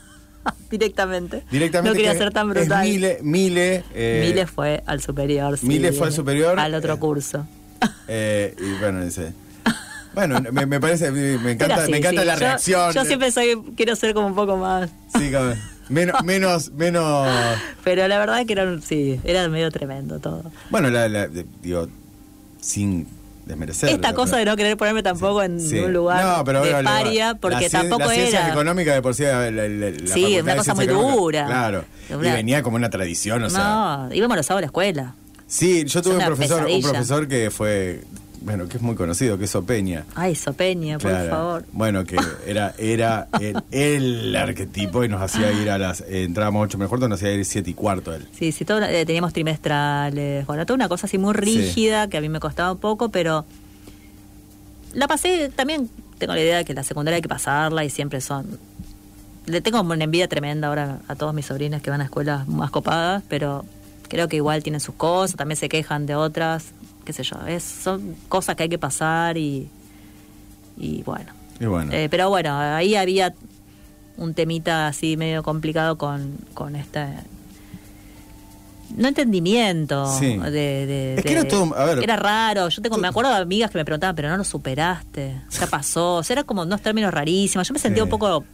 Directamente. Directamente. No quería que ser tan brutal. Mile, Mile. eh, Mile fue al superior. sí, Mile fue al superior, Al otro eh, curso. eh, y bueno, dice. Bueno, me, me parece, me encanta, así, me encanta sí. la Yo- reacción. Yo, siempre soy, quiero ser como un poco más. Sí, como- menos, menos, menos. Pero la verdad es que era, sí, era medio tremendo todo. Bueno, la, la- digo, sin desmerecer. Esta cosa de no querer ponerme tampoco en Sí. un lugar No, pero de paria, porque la tampoco las ciencias era. económicas de por sí, la, la- Sí, una cosa muy dura. Claro. Una- Y venía como una tradición, o sea. no, íbamos los sábados a la escuela. Sí, yo tuve un profesor, un profesor que fue, bueno, que es muy conocido, que es Opeña. Ay, Sopeña, por favor. Bueno, que era, era el, el arquetipo y nos hacía ir a las. eh, entrábamos ocho mejor, nos hacía ir siete y cuarto él. Sí, sí, todo, eh, teníamos trimestrales, bueno, toda una cosa así muy rígida que a mí me costaba un poco, pero la pasé también, tengo la idea de que la secundaria hay que pasarla y siempre son... Le tengo una envidia tremenda ahora a todos mis sobrinos que van a escuelas más copadas, pero creo que igual tienen sus cosas, también se quejan de otras, qué sé yo, es, son cosas que hay que pasar y, y bueno. Y bueno. Eh, pero bueno, ahí había un temita así medio complicado con, con este no entendimiento Sí. de, de- Es que era todo- a ver. era raro yo tengo me acuerdo de amigas que me preguntaban pero no lo superaste ya pasó o sea, era como unos términos rarísimos yo me sentía Sí. un poco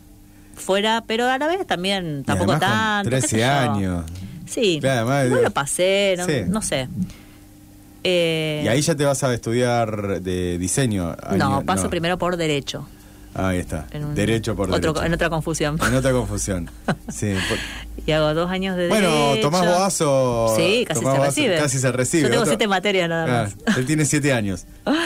fuera pero a la vez también tampoco tanto qué 13 sé yo. años. Sí Claro, además, igual digo- lo pasé no, Sí. no sé Eh, Y ahí ya te vas a estudiar de diseño. no paso primero por derecho Ahí está. un- Derecho por otro- derecho. en otra confusión En otra confusión. Sí. por- y hago dos años de Bueno, derecho. Tomás Boazo. Sí, casi Tomás se Boazo recibe. Casi se recibe. Yo tengo Otro- siete materias nada más. Ah, él tiene siete años.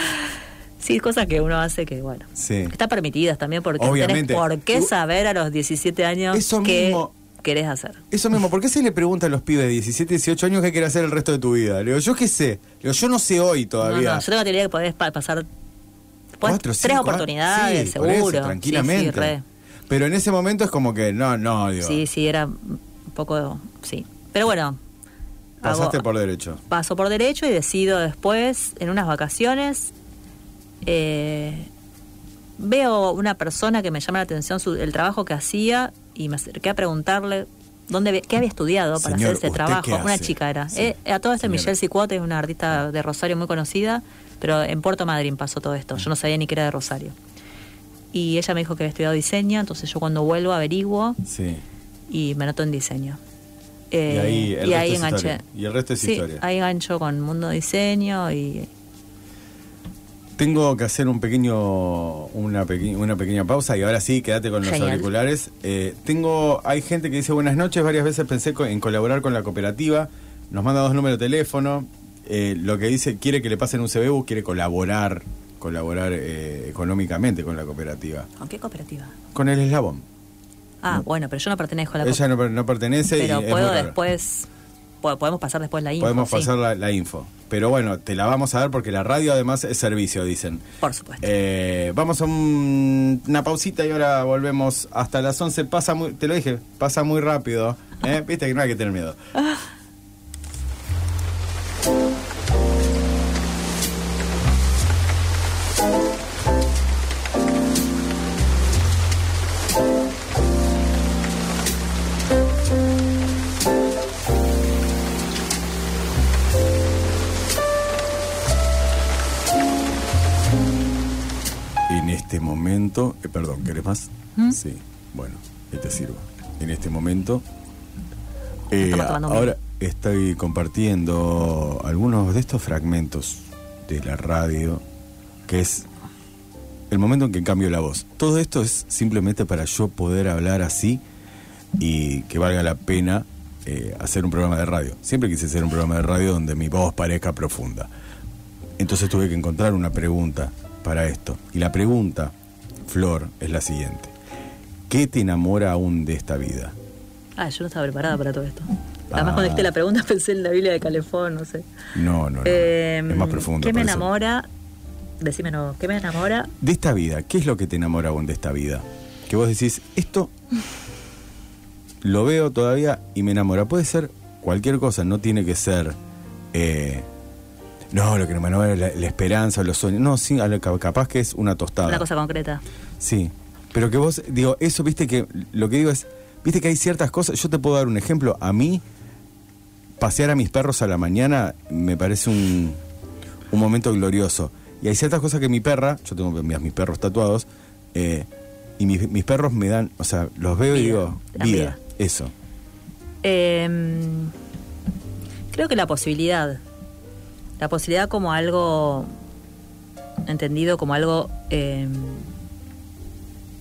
Sí, cosas que uno hace que, bueno, Sí. están permitidas también porque no Obviamente. tenés por qué saber a los 17 años Eso mismo. Querés hacer. Eso mismo, ¿por qué se le pregunta a los pibes de 17, 18 años qué quiere hacer el resto de tu vida? Le digo, yo qué sé. Le digo, yo no sé hoy todavía. no, yo tengo la teoría que podés pa- pasar Cuatro, tres oportunidades, sí, por seguro. eso, tranquilamente. Sí, sí, re. Pero en ese momento es como que, no, no, digo. sí, sí, era un poco, sí. Pero bueno, pasaste hago- por derecho. paso por derecho y decido después, en unas vacaciones, eh, veo una persona que me llama la atención su- el trabajo que hacía y me acerqué a preguntarle dónde qué había estudiado para Señor, hacer ese ¿usted trabajo. Una chica era. Sí, Eh, a todo esto señora. Michelle Cicuote es una artista de Rosario muy conocida, pero en Puerto Madryn pasó todo esto. Yo no sabía ni que era de Rosario. Y ella me dijo que había estudiado diseño, entonces yo cuando vuelvo averiguo Sí. y me anoto en diseño. y Eh, ahí, el y resto ahí es enganché. historia. Y el resto es Sí, historia. ahí engancho con Mundo Diseño y Tengo que hacer un pequeño, una, peque- una pequeña pausa y ahora sí, quédate con los Genial. auriculares. Eh, tengo, hay gente que dice buenas noches, varias veces pensé co- en colaborar con la cooperativa, nos manda dos números de teléfono, eh, lo que dice, quiere que le pasen un CBU, quiere colaborar, colaborar eh, económicamente con la cooperativa. ¿Con qué cooperativa? Con el eslabón. Ah, bueno, pero yo no pertenezco a la Ella no, no pertenece y Pero es puedo raro. Podemos pasar después la info. Podemos sí, pasar la, la info. Pero bueno, te la vamos a dar porque la radio además es servicio, dicen. Por supuesto. Eh, vamos a un- una pausita y ahora volvemos hasta las 11. Pasa muy, te lo dije, pasa muy rápido. ¿eh? Viste que no hay que tener miedo. momento, eh, perdón, ¿querés más? ¿Mm? Sí, bueno, ahí te sirvo. En este momento, eh, ahora estoy compartiendo algunos de estos fragmentos de la radio, que es el momento en que cambio la voz. Todo esto es simplemente para yo poder hablar así y que valga la pena eh, hacer un programa de radio. Siempre quise hacer un programa de radio donde mi voz parezca profunda. Entonces tuve que encontrar una pregunta para esto. Y la pregunta, Flor, es la siguiente. ¿Qué te enamora aún de esta vida? Ah, yo no estaba preparada para todo esto. Además, Ah. cuando dijiste la pregunta pensé en la Biblia de Calefón, no sé. No, no, no. Eh, es más profundo. ¿Qué me eso. enamora? Decime no. ¿Qué me enamora? De esta vida, ¿qué es lo que te enamora aún de esta vida? Que vos decís, esto lo veo todavía y me enamora. Puede ser cualquier cosa, no tiene que ser... eh, no, lo que me enamora es la, la esperanza, los sueños. No, sí, capaz que es una tostada. Una cosa concreta. Sí, pero que vos, digo, eso, viste que, lo que digo es, viste que hay ciertas cosas, yo te puedo dar un ejemplo, a mí, pasear a mis perros a la mañana me parece un, un momento glorioso. Y hay ciertas cosas que mi perra, yo tengo mis, mis perros tatuados, eh, y mis, mis perros me dan, o sea, los veo y digo, vida, vida. eso. Eh, creo que la posibilidad. La posibilidad como algo entendido como algo eh,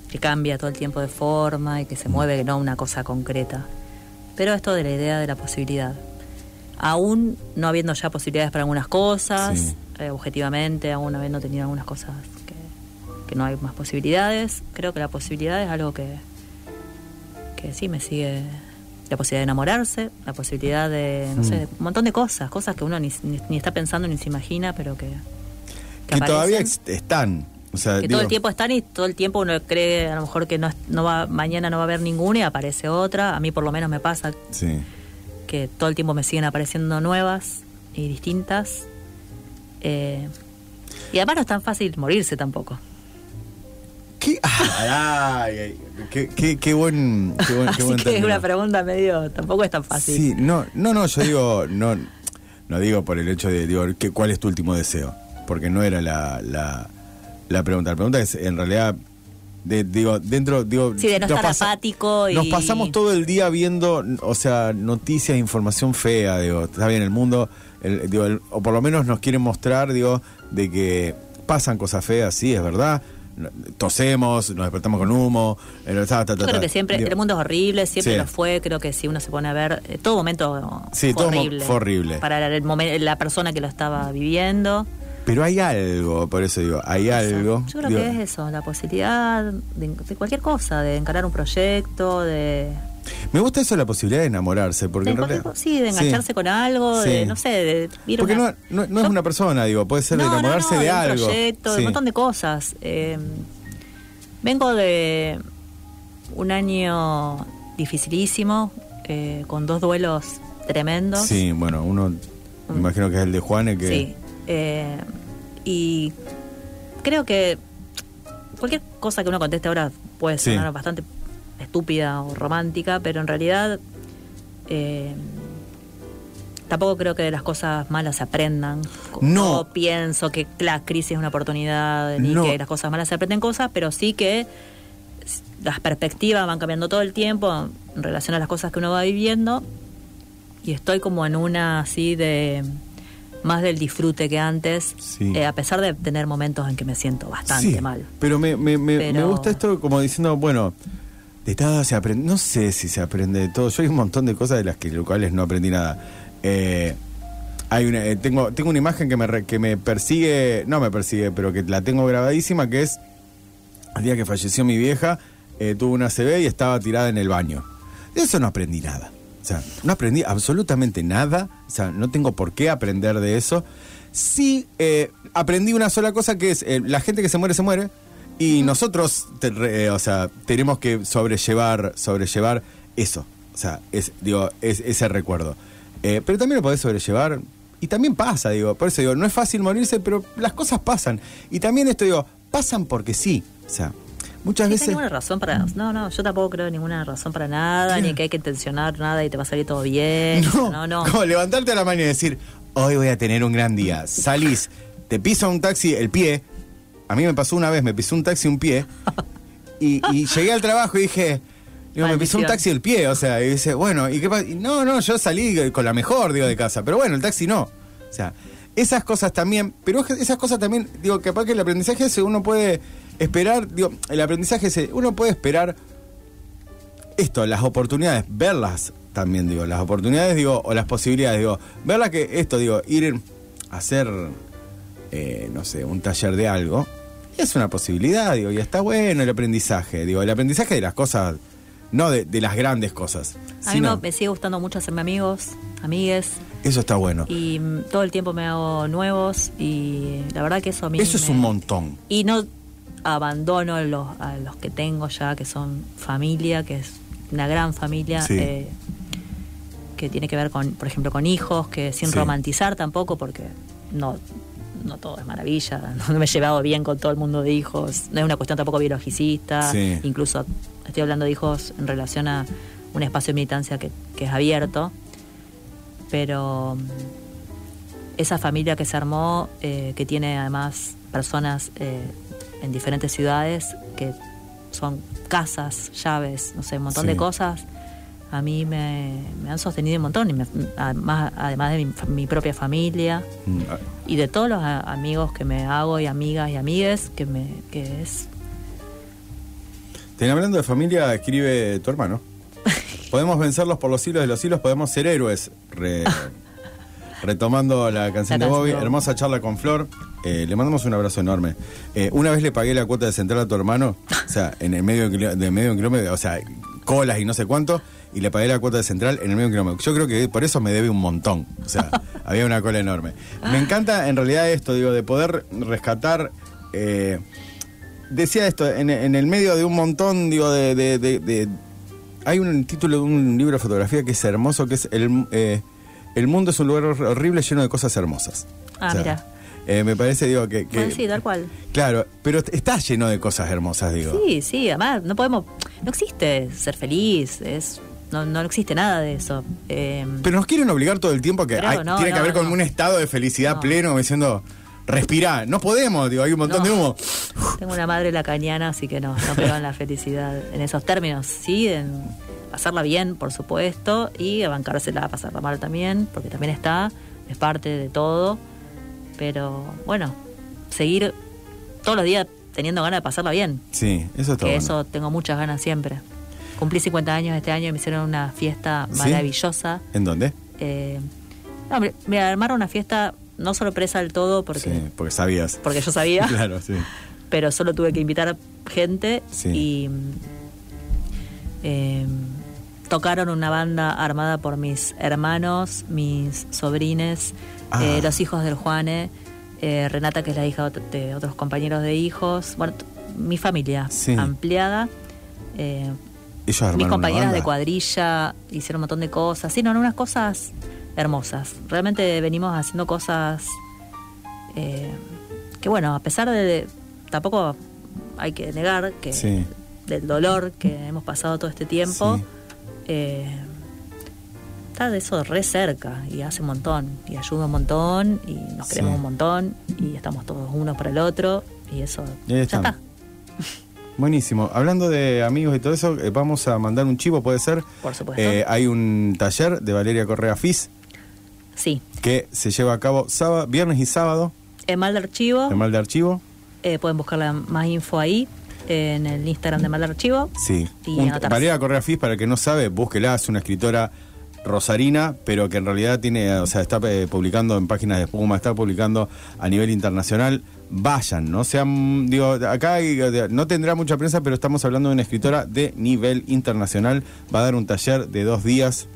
que cambia todo el tiempo de forma y que se mueve, no una cosa concreta. Pero esto de la idea de la posibilidad. Aún no habiendo ya posibilidades para algunas cosas, Sí. eh, objetivamente, aún habiendo tenido algunas cosas que, que no hay más posibilidades, creo que la posibilidad es algo que, que sí me sigue la posibilidad de enamorarse, la posibilidad de, no Mm. sé, un montón de cosas, cosas que uno ni, ni- ni está pensando ni se imagina, pero que, Que todavía están, O sea, que digo, todo el tiempo están y todo el tiempo uno cree a lo mejor que no, es- no va mañana no va a haber ninguna y aparece otra. A mí por lo menos me pasa Sí. que todo el tiempo me siguen apareciendo nuevas y distintas. Eh, y además no es tan fácil morirse tampoco. ¿Qué? Ay, ay, qué, qué- qué buen, qué buen, qué Así buen que es una pregunta medio, tampoco es tan fácil. Sí, no, no, no, yo digo, no, no digo por el hecho de, digo, que, ¿cuál es tu último deseo? Porque no era la, la, la pregunta. La pregunta es, en realidad, de- digo, dentro, digo... Sí, de no estar apático y- Nos pasamos todo el día viendo, o sea, noticias, información fea, digo, está bien, el mundo, el- digo, el- o por lo menos nos quieren mostrar, digo, de que pasan cosas feas, sí, es verdad, tosemos, nos despertamos con humo, eh, ta, ta, ta, Yo creo que siempre, Digo, el mundo es horrible, siempre Sí. lo fue, creo que si uno se pone a ver, eh, todo momento Sí, fue todo horrible. fue horrible. Para el la persona que lo estaba viviendo. Pero hay algo, por eso digo, hay algo. Yo creo digo, que es eso, la posibilidad de, de cualquier cosa, de encarar un proyecto, de... Me gusta eso de la posibilidad de enamorarse, porque de en realidad. sí, de engancharse con algo, Sí. de, no sé, de ir Porque una- no, no, no es una persona, digo, puede ser de No, enamorarse de un algo. proyecto, de un montón de cosas. Eh, vengo de un año dificilísimo, eh, con dos duelos tremendos. Sí, bueno, uno, me imagino que es el de Juan, el que. Sí. eh, y creo que cualquier cosa que uno conteste ahora puede sonar bastante estúpida o romántica, pero en realidad eh, tampoco creo que de las cosas malas se aprendan. No. pienso que la crisis es una oportunidad, ni No. que las cosas malas se aprenden cosas, pero sí que las perspectivas van cambiando todo el tiempo en relación a las cosas que uno va viviendo y estoy como en una así de más del disfrute que antes, Sí. eh, a pesar de tener momentos en que me siento bastante Sí, mal. Pero me, me, me, Pero- me gusta esto como diciendo, bueno, de todo se aprende. No sé si se aprende de todo. Yo hay un montón de cosas de las que cuales no aprendí nada. Eh, hay una, eh, tengo, tengo una imagen que me, que me persigue, no me persigue, pero que la tengo grabadísima, que es el día que falleció mi vieja, eh, tuvo una CB y estaba tirada en el baño. De eso no aprendí nada. O sea, no aprendí absolutamente nada. O sea, no tengo por qué aprender de eso. Sí, eh, aprendí una sola cosa que es, eh, la gente que se muere, se muere. Y nosotros, te- eh, o sea, tenemos que sobrellevar, sobrellevar eso. O sea, es, digo, es, ese recuerdo. Eh, pero también lo podés sobrellevar. Y también pasa, digo. Por eso digo, no es fácil morirse, pero las cosas pasan. Y también esto, digo, pasan porque sí. O sea, muchas Sí, No hay veces... ninguna razón para. No, no, yo tampoco creo ninguna razón para nada, ni que hay que intencionar nada y te va a salir todo bien. No, no. no. Como levantarte a la mañana y decir, hoy voy a tener un gran día. Salís, te pisa un taxi el pie. A mí me pasó una vez, me pisó un taxi un pie. Y, y llegué al trabajo y dije, digo, me pisó un taxi el pie. O sea, y dice, bueno, ¿y qué pasa? Y no, no, yo salí con la mejor, digo, de casa. Pero bueno, el taxi no. O sea, esas cosas también, pero esas cosas también, digo, capaz que el aprendizaje ese uno puede esperar, digo, el aprendizaje ese, uno puede esperar esto, las oportunidades, verlas también, digo, las oportunidades, digo, o las posibilidades, digo, verlas que esto, digo, ir a hacer, eh, no sé, un taller de algo, es una posibilidad, digo, y está bueno el aprendizaje, digo, el aprendizaje de las cosas, no de, de las grandes cosas, A mí sino, me, me sigue gustando mucho hacerme amigos, amigues, eso está bueno. y mm, todo el tiempo me hago nuevos, y la verdad que eso a mí. Eso es un montón. Y no abandono los, a los que tengo ya, que son familia, que es una gran familia. Sí. eh, que tiene que ver con, por ejemplo, con hijos, que sin Sí. romantizar tampoco, porque no, no todo es maravilla, no me he llevado bien con todo el mundo de hijos, no es una cuestión tampoco biologicista, Sí. incluso estoy hablando de hijos en relación a un espacio de militancia que, que es abierto, pero mm, esa familia que se armó, eh, que tiene además personas eh, en diferentes ciudades, que son casas, llaves, no sé, un montón Sí. de cosas, a mí me, me han sostenido un montón, y me- además, además de mi, mi propia familia Mm, y de todos los amigos que me hago y amigas y amigues, que, me, que es... Ten- hablando de familia, escribe tu hermano. Podemos vencerlos por los siglos de los siglos, podemos ser héroes. Re- retomando la canción La de Bobby, hermosa charla con Flor. Eh, le mandamos un abrazo enorme. Eh, una vez le pagué la cuota de central a tu hermano, o sea, en el medio de, medio kilómetro, o sea, colas y no sé cuánto, y le pagué la cuota de central en el un kilómetro. Yo creo que por eso me debe un montón. O sea, había una cola enorme. Me encanta en realidad esto, digo, de poder rescatar. eh, decía esto, en, en el medio de un montón, digo, de, de- de- de- Hay un título de un libro de fotografía que es hermoso, que es El, eh, el mundo es un lugar hor- horrible lleno de cosas hermosas. Ah, mira. eh, me parece, digo, que... que- Bueno, sí, tal cual. Claro, pero está lleno de cosas hermosas, digo. Sí, sí, además no podemos, no existe ser feliz, es, no, no existe nada de eso. Eh, Pero nos quieren obligar todo el tiempo a que hay- no, tiene que haber con un estado de felicidad No. pleno, diciendo, respirá, no podemos, digo, hay un montón No. de humo. tengo una madre lacaniana, así que no, no creo en la felicidad en esos términos. Sí, en pasarla bien, por supuesto, y bancársela, pasarla mal también, porque también está, es parte de todo. Pero bueno, seguir todos los días teniendo ganas de pasarla bien. Sí, eso está que bueno. eso tengo muchas ganas siempre. Cumplí 50 años este año y me hicieron una fiesta ¿Sí? maravillosa. ¿En dónde? Eh, no, me, me armaron una fiesta no sorpresa del todo porque, Sí, porque sabías. porque yo sabía, claro, sí. pero solo tuve que invitar gente Sí. y eh, tocaron una banda armada por mis hermanos, mis sobrines, Ah. eh, los hijos del Juane, eh, Renata que es la hija de, ot- de otros compañeros de hijos, bueno, mi familia Sí. ampliada. eh, Ellos mis compañeras de cuadrilla hicieron un montón de cosas. Sí, no, no, unas cosas hermosas. Realmente venimos haciendo cosas eh, que, bueno, a pesar de. Tampoco hay que negar que Sí. del dolor que hemos pasado todo este tiempo, Sí. eh, está de eso re cerca y hace un montón y ayuda un montón y nos Sí. queremos un montón y estamos todos uno para el otro y eso Y ya está. Buenísimo. Hablando de amigos y todo eso, eh, vamos a mandar un chivo, puede ser. Por supuesto. Eh, hay un taller de Valeria Correa Fis Sí. que se lleva a cabo sábado, viernes y sábado En mal de archivo. en Mal de Archivo. Eh, pueden buscar la- más info ahí, en el Instagram de Mal Archivo. Sí. Y Un- anotarse. Valeria Correa Fis, para el que no sabe, búsquela, es una escritora rosarina, pero que en realidad tiene, o sea, está eh, publicando en páginas de espuma, está publicando a nivel internacional. Vayan, no sean, digo, acá no tendrá mucha prensa, pero estamos hablando de una escritora de nivel internacional. Va a dar un taller de dos días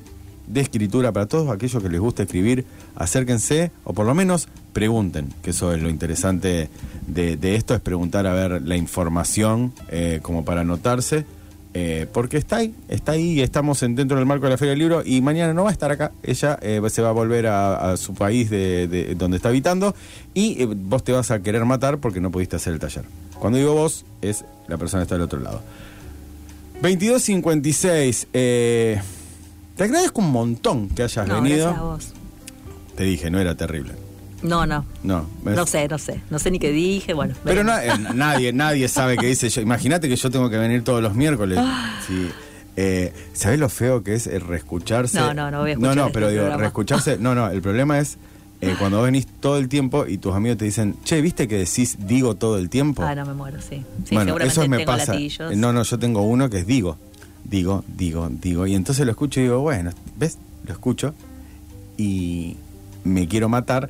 de escritura para todos aquellos que les gusta escribir. Acérquense o por lo menos pregunten, que eso es lo interesante de, de esto, es preguntar a ver la información eh, como para anotarse. Eh, porque está ahí, está ahí y estamos en- dentro del marco de la Feria del Libro y mañana no va a estar acá, ella eh, se va a volver a, a su país de, de- donde está habitando y eh, vos te vas a querer matar porque no pudiste hacer el taller. Cuando digo vos, es la persona que está del otro lado. 2256, eh, te agradezco un montón que hayas No, venido. gracias a vos. Te dije, no era terrible. No, no. No. No sé, no sé. No sé ni qué dije, bueno. Pero na- eh, nadie, nadie sabe qué dice yo. Imagínate que yo tengo que venir todos los miércoles. Ah. Sí. Eh, ¿Sabés lo feo que es el reescucharse? No, no, no voy a escuchar No, no, este pero digo, reescucharse. No, no, el problema es eh, cuando vos venís todo el tiempo y tus amigos te dicen, che, ¿viste que decís digo todo el tiempo? Ah, no me muero, sí. Sí, bueno, seguramente eso me tengo pasa. latillos. Eh, No, no, yo tengo uno que es digo. Digo, digo, digo. Y entonces lo escucho y digo, bueno, ¿ves? Lo escucho y me quiero matar.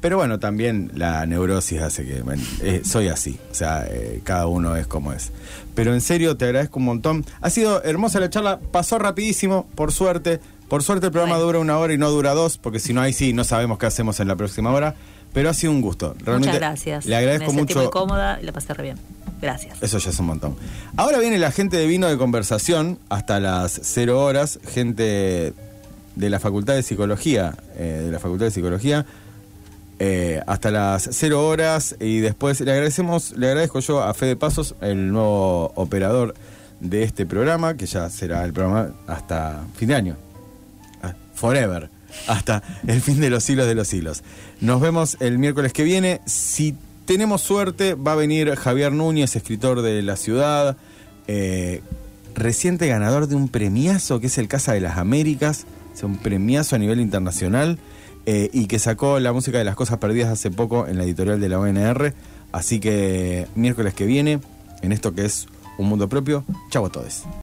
Pero bueno, también la neurosis hace que bueno, eh, soy así. O sea, eh, cada uno es como es. Pero en serio, te agradezco un montón. Ha sido hermosa la charla, pasó rapidísimo, por suerte. Por suerte el programa Bueno. dura una hora y no dura dos, porque si no, ahí sí, no sabemos qué hacemos en la próxima hora. Pero ha sido un gusto. Realmente Muchas gracias. Le agradezco me sentí mucho. muy cómoda y la pasé re bien. Gracias. Eso ya es un montón. Ahora viene la gente de vino de conversación hasta las cero horas, gente de la Facultad de Psicología, eh, de la Facultad de Psicología, eh, hasta las cero horas y después le agradecemos, le agradezco yo a Fede Pasos, el nuevo operador de este programa, que ya será el programa hasta fin de año. Ah, Forever. Hasta el fin de los siglos de los siglos. Nos vemos el miércoles que viene. Si tenemos suerte, va a venir Javier Núñez, escritor de La Ciudad, eh, reciente ganador de un premiazo que es el Casa de las Américas, sea, un premiazo a nivel internacional, eh, y que sacó la música de las cosas perdidas hace poco en la editorial de la ONR. Así que miércoles que viene, en esto que es un mundo propio, chau a todos.